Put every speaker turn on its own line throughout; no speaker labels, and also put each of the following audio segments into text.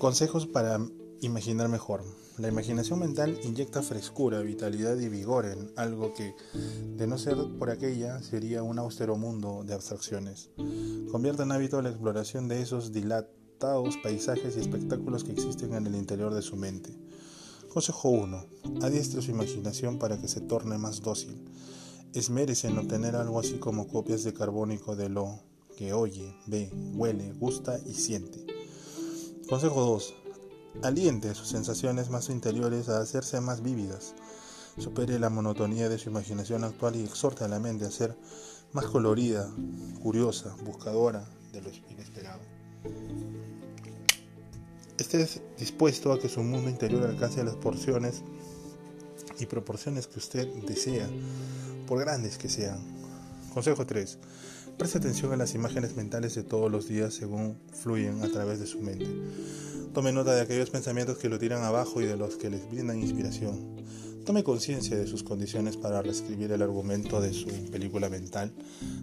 Consejos para imaginar mejor. La imaginación mental inyecta frescura, vitalidad y vigor en algo que, de no ser por aquella, sería un austero mundo de abstracciones. Convierte en hábito la exploración de esos dilatados paisajes y espectáculos que existen en el interior de su mente. Consejo 1. Adiestre su imaginación para que se torne más dócil. Esmérese en obtener algo así como copias de carbónico de lo que oye, ve, huele, gusta y siente. Consejo 2. Aliente sus sensaciones más interiores a hacerse más vívidas. Supere la monotonía de su imaginación actual y exhorte a la mente a ser más colorida, curiosa, buscadora de lo inesperado. Esté dispuesto a que su mundo interior alcance las porciones y proporciones que usted desea, por grandes que sean. Consejo 3. Preste atención a las imágenes mentales de todos los días según fluyen a través de su mente. Tome nota de aquellos pensamientos que lo tiran abajo y de los que les brindan inspiración. Tome conciencia de sus condiciones para reescribir el argumento de su película mental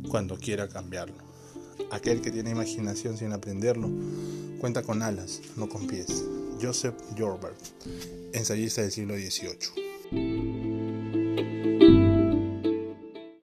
cuando quiera cambiarlo. Aquel que tiene imaginación sin aprenderlo cuenta con alas, no con pies. Joseph Jorbert, ensayista del siglo XVIII.